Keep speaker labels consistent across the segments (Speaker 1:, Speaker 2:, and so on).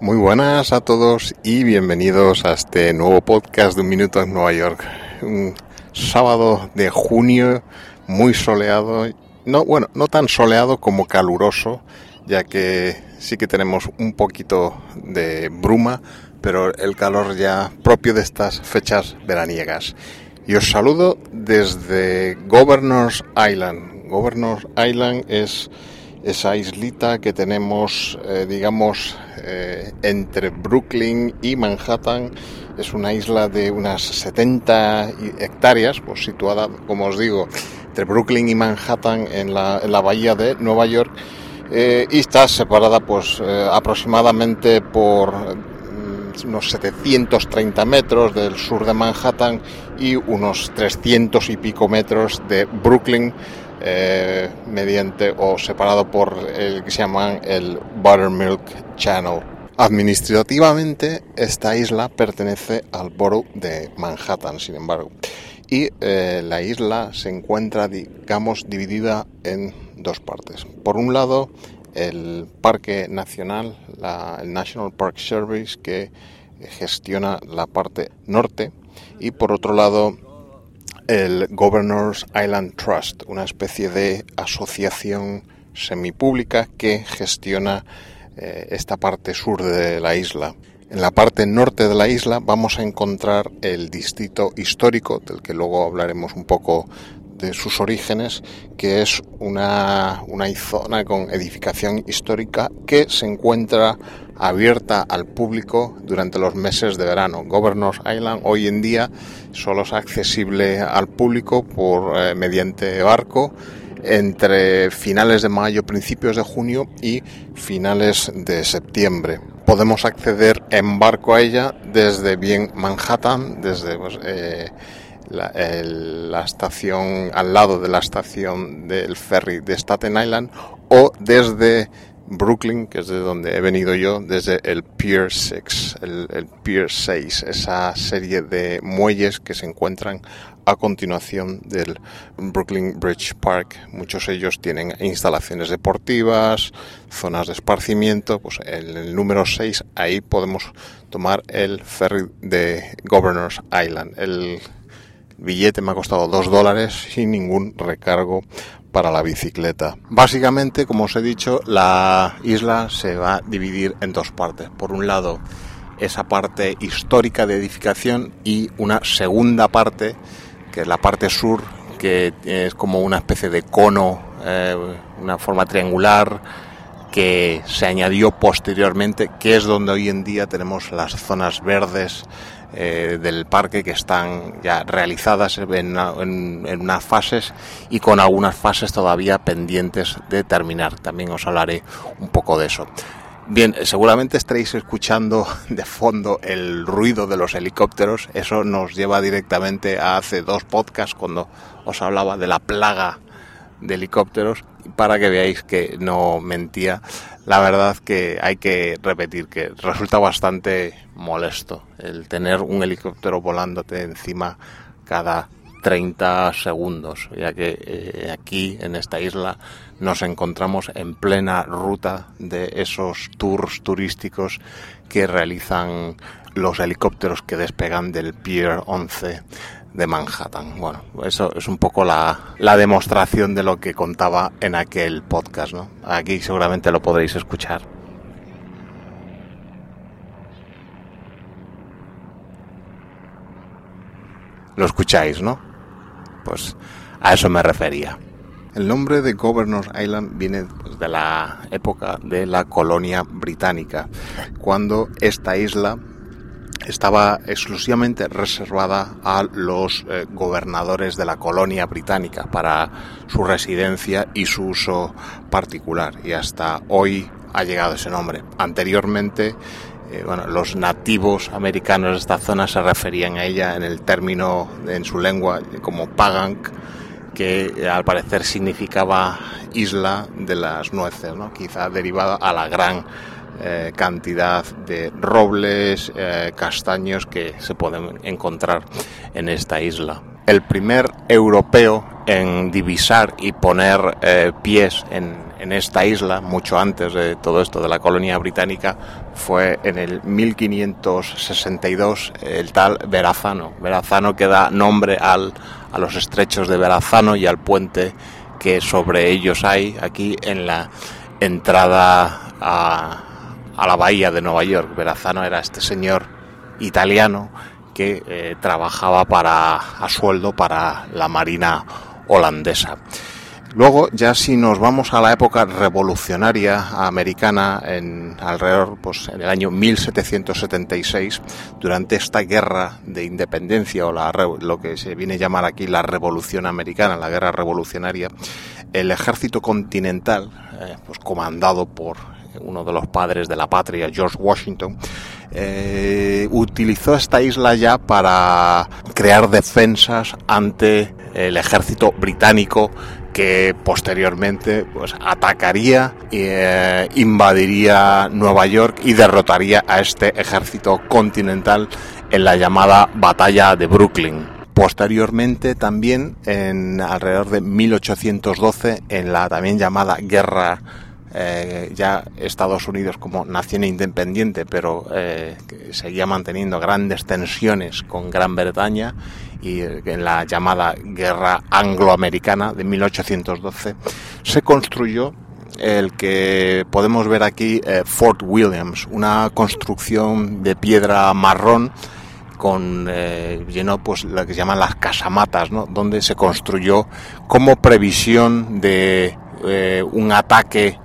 Speaker 1: Muy buenas a todos y bienvenidos a este nuevo podcast de Un Minuto en Nueva York. Un sábado de junio muy soleado, no, bueno, no tan soleado como caluroso, ya que sí que tenemos un poquito de bruma, pero el calor ya propio de estas fechas veraniegas. Y os saludo desde Governor's Island. Governor's Island es esa islita que tenemos, eh, digamos, eh, entre Brooklyn y Manhattan. Es una isla de unas 70 hectáreas, pues situada, como os digo, entre Brooklyn y Manhattan en la, en la bahía de Nueva York. Eh, y está separada pues aproximadamente por mm, unos 730 metros del sur de Manhattan y unos 300 y pico metros de Brooklyn eh, mediante o separado por el que se llama el Buttermilk Channel. Administrativamente, esta isla pertenece al borough de Manhattan, sin embargo, y eh, la isla se encuentra, digamos, dividida en dos partes. Por un lado, el Parque Nacional, el National Park Service, que gestiona la parte norte, y por otro lado, el Governor's Island Trust, una especie de asociación semipública que gestiona eh, esta parte sur de la isla. En la parte norte de la isla vamos a encontrar el distrito histórico, del que luego hablaremos un poco de sus orígenes, que es una, una zona con edificación histórica que se encuentra abierta al público durante los meses de verano. Governor's Island hoy en día solo es accesible al público por eh, mediante barco entre finales de mayo, principios de junio y finales de septiembre. Podemos acceder en barco a ella desde bien Manhattan, desde pues, eh, la, estación al lado de la estación del ferry de Staten Island o desde Brooklyn, que es de donde he venido yo, desde el Pier 6, el, Pier 6, esa serie de muelles que se encuentran a continuación del Brooklyn Bridge Park. Muchos de ellos tienen instalaciones deportivas, zonas de esparcimiento. Pues en el número 6 ahí podemos tomar el ferry de Governor's Island. El billete me ha costado 2 dólares sin ningún recargo para la bicicleta. Básicamente, como os he dicho, la isla se va a dividir en dos partes. Por un lado, esa parte histórica de edificación y una segunda parte, que es la parte sur, que es como una especie de cono, eh, una forma triangular que se añadió posteriormente, que es donde hoy en día tenemos las zonas verdes eh, del parque que están ya realizadas en, en, unas fases y con algunas fases todavía pendientes de terminar. También os hablaré un poco de eso. Bien, seguramente estaréis escuchando de fondo el ruido de los helicópteros. Eso nos lleva directamente a hace dos podcasts cuando os hablaba de la plaga de helicópteros para que veáis que no mentía. La verdad que hay que repetir que resulta bastante molesto el tener un helicóptero volándote encima cada 30 segundos, ya que eh, aquí en esta isla nos encontramos en plena ruta de esos tours turísticos que realizan los helicópteros que despegan del Pier 11 de Manhattan. Bueno, eso es un poco la, la demostración de lo que contaba en aquel podcast, ¿no? Aquí seguramente lo podréis escuchar. Lo escucháis, ¿no? Pues a eso me refería. El nombre de Governor Island viene pues, de la época de la colonia británica, cuando esta isla estaba exclusivamente reservada a los eh, gobernadores de la colonia británica para su residencia y su uso particular. Y hasta hoy ha llegado ese nombre. Anteriormente, eh, bueno, los nativos americanos de esta zona se referían a ella en el término, en su lengua, como Pagank, que eh, al parecer significaba isla de las nueces, ¿no? quizá derivada a la gran eh, cantidad de robles, eh, castaños que se pueden encontrar en esta isla. El primer europeo en divisar y poner eh, pies en, en, esta isla, mucho antes de todo esto de la colonia británica, fue en el 1562 el tal Verazano. Verazano que da nombre al, a los estrechos de Verazano y al puente que sobre ellos hay aquí en la entrada a, a la bahía de Nueva York. Verazano era este señor italiano que eh, trabajaba para a sueldo para la marina holandesa. Luego, ya si nos vamos a la época revolucionaria americana, en alrededor, pues en el año 1776, durante esta guerra de independencia o la, lo que se viene a llamar aquí la revolución americana, la guerra revolucionaria, el ejército continental, eh, pues comandado por uno de los padres de la patria, George Washington, eh, utilizó esta isla ya para crear defensas ante el ejército británico que posteriormente pues, atacaría e invadiría Nueva York y derrotaría a este ejército continental en la llamada batalla de Brooklyn. Posteriormente también en alrededor de 1812 en la también llamada guerra eh, ya Estados Unidos como nación independiente, pero eh, seguía manteniendo grandes tensiones con Gran Bretaña y en la llamada Guerra Angloamericana de 1812 se construyó el que podemos ver aquí eh, Fort Williams, una construcción de piedra marrón con eh, llenó pues lo que se llaman las casamatas, ¿no? donde se construyó como previsión de eh, un ataque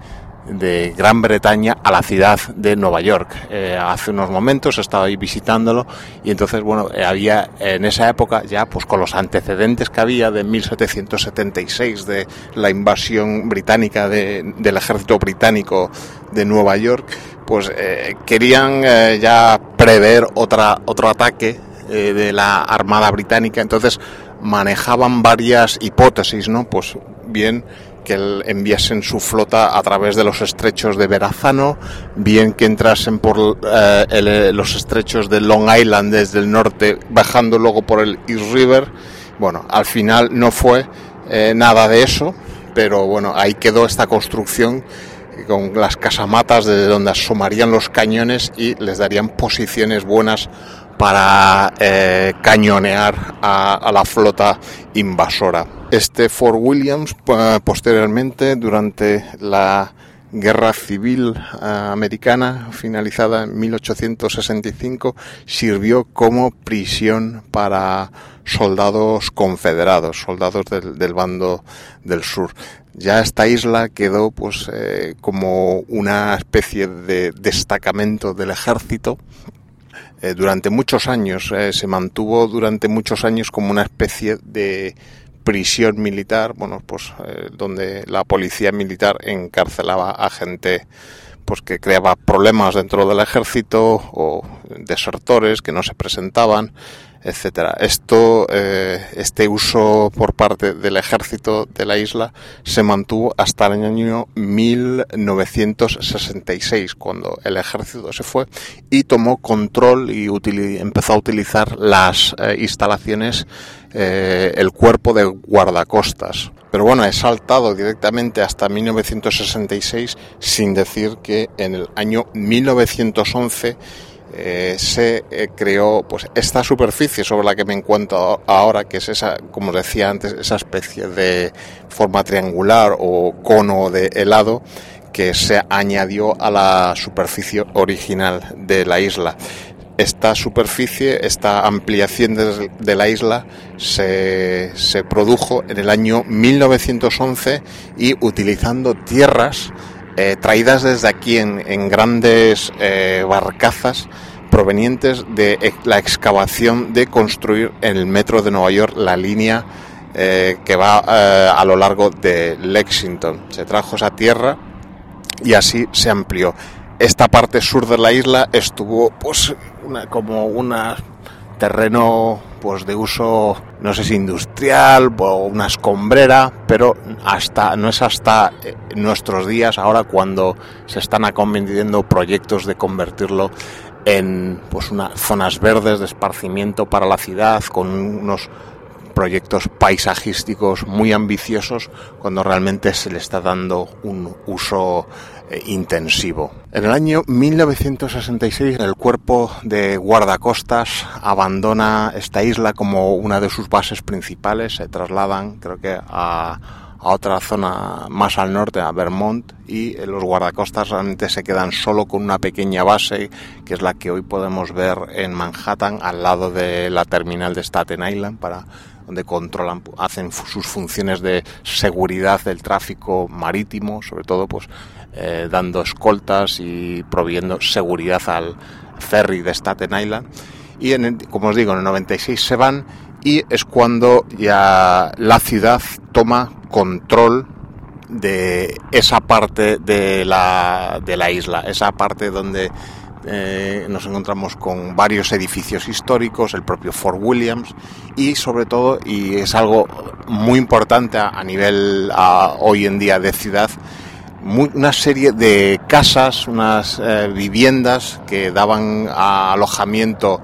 Speaker 1: de Gran Bretaña a la ciudad de Nueva York. Eh, hace unos momentos estaba ahí visitándolo y entonces, bueno, eh, había en esa época ya, pues con los antecedentes que había de 1776 de la invasión británica de, del ejército británico de Nueva York, pues eh, querían ya prever otra, otro ataque de la Armada Británica, entonces manejaban varias hipótesis, ¿no? Pues bien que enviasen su flota a través de los estrechos de Verazano, bien que entrasen por eh, el, los estrechos de Long Island desde el norte, bajando luego por el East River. Bueno, al final no fue eh, nada de eso, pero bueno, ahí quedó esta construcción con las casamatas desde donde asomarían los cañones y les darían posiciones buenas para eh, cañonear a, la flota invasora. Este Fort Williams posteriormente durante la Guerra Civil uh, Americana finalizada en 1865 sirvió como prisión para soldados confederados, soldados del, bando del sur. Ya esta isla quedó pues eh, como una especie de destacamento del ejército eh, durante muchos años, eh, se mantuvo durante muchos años como una especie de prisión militar, bueno, pues eh, donde la policía militar encarcelaba a gente pues que creaba problemas dentro del ejército o desertores que no se presentaban, etcétera. Esto, eh, este uso por parte del ejército de la isla se mantuvo hasta el año 1966, cuando el ejército se fue y tomó control y empezó a utilizar las eh, instalaciones eh, el cuerpo de guardacostas. Pero bueno, he saltado directamente hasta 1966 sin decir que en el año 1911 eh, se eh, creó pues esta superficie sobre la que me encuentro ahora, que es esa, como decía antes, esa especie de forma triangular o cono de helado que se añadió a la superficie original de la isla. Esta superficie, esta ampliación de, la isla se, se, produjo en el año 1911 y utilizando tierras eh, traídas desde aquí en, grandes eh, barcazas provenientes de la excavación de construir en el metro de Nueva York la línea eh, que va a lo largo de Lexington. Se trajo esa tierra y así se amplió esta parte sur de la isla estuvo pues como un terreno pues de uso no sé si industrial o una escombrera pero hasta no es hasta eh, nuestros días ahora cuando se están acometiendo proyectos de convertirlo en pues unas zonas verdes de esparcimiento para la ciudad con unos proyectos paisajísticos muy ambiciosos cuando realmente se le está dando un uso eh, intensivo. En el año 1966 el cuerpo de guardacostas abandona esta isla como una de sus bases principales, se trasladan creo que a, a otra zona más al norte, a Vermont, y eh, los guardacostas realmente se quedan solo con una pequeña base, que es la que hoy podemos ver en Manhattan, al lado de la terminal de Staten Island, para donde controlan, hacen sus funciones de seguridad del tráfico marítimo, sobre todo pues eh, dando escoltas y proviendo seguridad al ferry de Staten Island. Y en como os digo, en el 96 se van y es cuando ya la ciudad toma control de esa parte de la, de la isla, esa parte donde eh, nos encontramos con varios edificios históricos, el propio Fort Williams y sobre todo, y es algo muy importante a, nivel hoy en día de ciudad, una serie de casas, unas eh, viviendas que daban alojamiento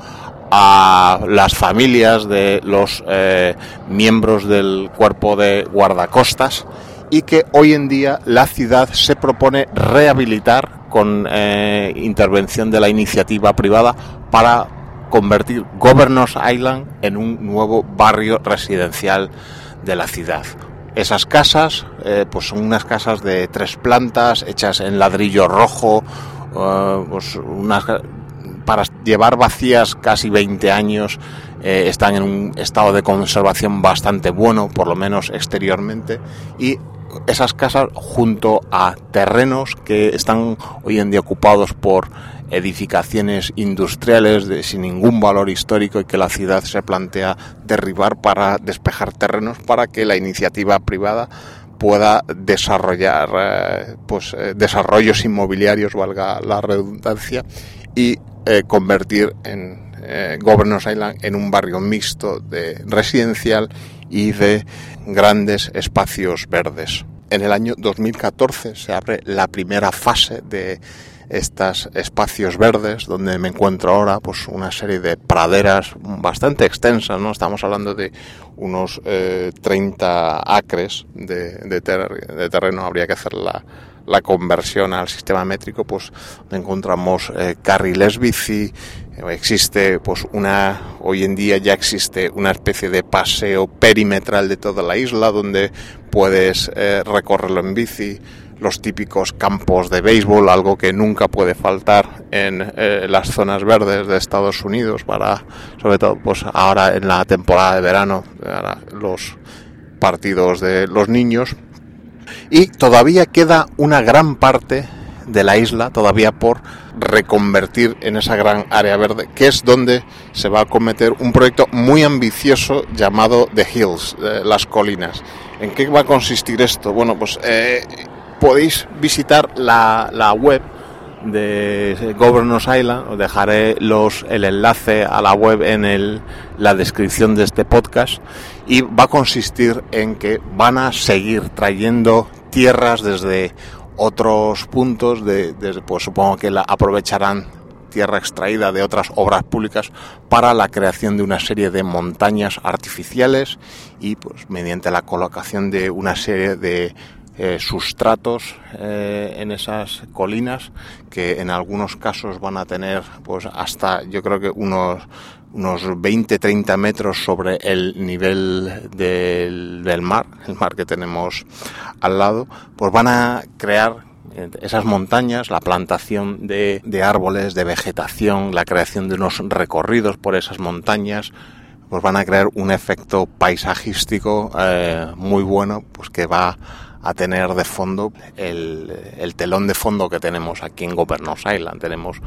Speaker 1: a las familias de los eh, miembros del cuerpo de guardacostas y que hoy en día la ciudad se propone rehabilitar con eh, intervención de la iniciativa privada para convertir Governors Island en un nuevo barrio residencial de la ciudad. Esas casas, eh, pues son unas casas de tres plantas, hechas en ladrillo rojo, eh, pues unas, para llevar vacías casi 20 años, están en un estado de conservación bastante bueno, por lo menos exteriormente, y esas casas junto a terrenos que están hoy en día ocupados por edificaciones industriales de, sin ningún valor histórico y que la ciudad se plantea derribar para despejar terrenos para que la iniciativa privada pueda desarrollar eh, pues eh, desarrollos inmobiliarios valga la redundancia y eh, convertir en Governors Island en un barrio mixto de residencial y de grandes espacios verdes. En el año 2014 se abre la primera fase de estos espacios verdes donde me encuentro ahora pues una serie de praderas bastante extensas no estamos hablando de unos 30 eh, acres de, de, terreno habría que hacer la, la, conversión al sistema métrico pues encontramos eh, carriles bici existe pues una hoy en día ya existe una especie de paseo perimetral de toda la isla donde puedes eh, recorrerlo en bici los típicos campos de béisbol algo que nunca puede faltar en eh, las zonas verdes de Estados Unidos para sobre todo pues ahora en la temporada de verano los partidos de los niños y todavía queda una gran parte de la isla todavía por reconvertir en esa gran área verde, que es donde se va a cometer un proyecto muy ambicioso llamado The Hills, eh, las colinas. ¿En qué va a consistir esto? Bueno, pues eh, podéis visitar la, la, web de Governors Island, os dejaré los, el enlace a la web en el, la descripción de este podcast, y va a consistir en que van a seguir trayendo tierras desde otros puntos, de, pues supongo que la aprovecharán tierra extraída de otras obras públicas para la creación de una serie de montañas artificiales y pues mediante la colocación de una serie de eh, sustratos eh, en esas colinas que en algunos casos van a tener pues hasta yo creo que unos unos 20-30 metros sobre el nivel del, del, mar, el mar que tenemos al lado, pues van a crear esas montañas, la plantación de, de, árboles, de vegetación, la creación de unos recorridos por esas montañas, pues van a crear un efecto paisajístico eh, muy bueno, pues que va a tener de fondo el, el, telón de fondo que tenemos aquí en Governors Island. Tenemos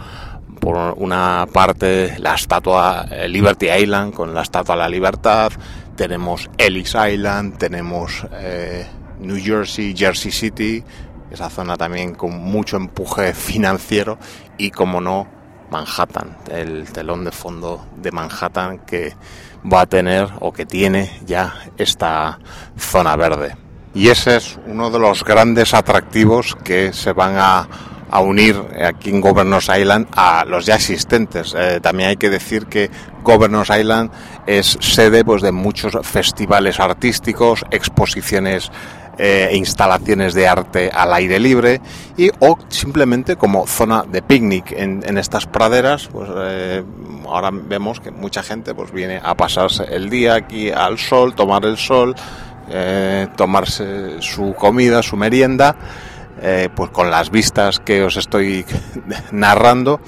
Speaker 1: por una parte la estatua eh, Liberty Island con la estatua de la libertad, tenemos Ellis Island, tenemos eh, New Jersey, Jersey City, esa zona también con mucho empuje financiero y como no Manhattan, el telón de fondo de Manhattan que va a tener o que tiene ya esta zona verde. Y ese es uno de los grandes atractivos que se van a, unir aquí en Governors Island a los ya existentes. Eh, también hay que decir que Governors Island es sede pues, de muchos festivales artísticos, exposiciones e instalaciones de arte al aire libre y o simplemente como zona de picnic en, en estas praderas pues eh, ahora vemos que mucha gente pues viene a pasarse el día aquí al sol tomar el sol eh, tomarse su comida, su merienda, eh, pues con las vistas que os estoy narrando.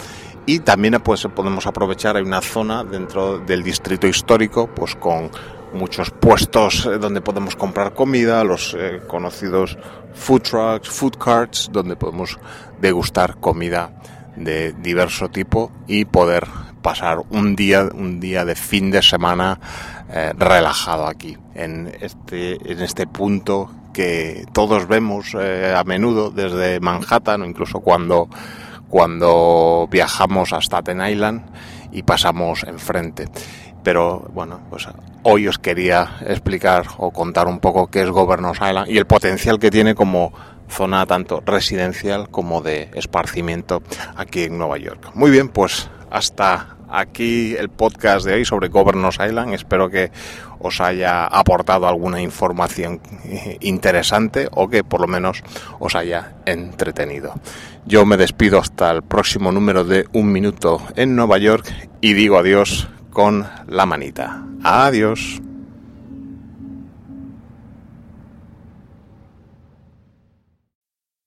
Speaker 1: Y también pues podemos aprovechar hay una zona dentro del distrito histórico pues con muchos puestos eh, donde podemos comprar comida los conocidos food trucks food carts donde podemos degustar comida de diverso tipo y poder pasar un día un día de fin de semana eh, relajado aquí, en este, en este punto que todos vemos eh, a menudo desde Manhattan o incluso cuando, cuando viajamos hasta Staten Island y pasamos enfrente. Pero bueno, pues hoy os quería explicar o contar un poco qué es Governors Island y el potencial que tiene como zona tanto residencial como de esparcimiento aquí en Nueva York. Muy bien, pues hasta aquí el podcast de hoy sobre Governors Island. Espero que os haya aportado alguna información interesante o que por lo menos os haya entretenido. Yo me despido hasta el próximo número de Un Minuto en Nueva York y digo adiós con la manita. Adiós.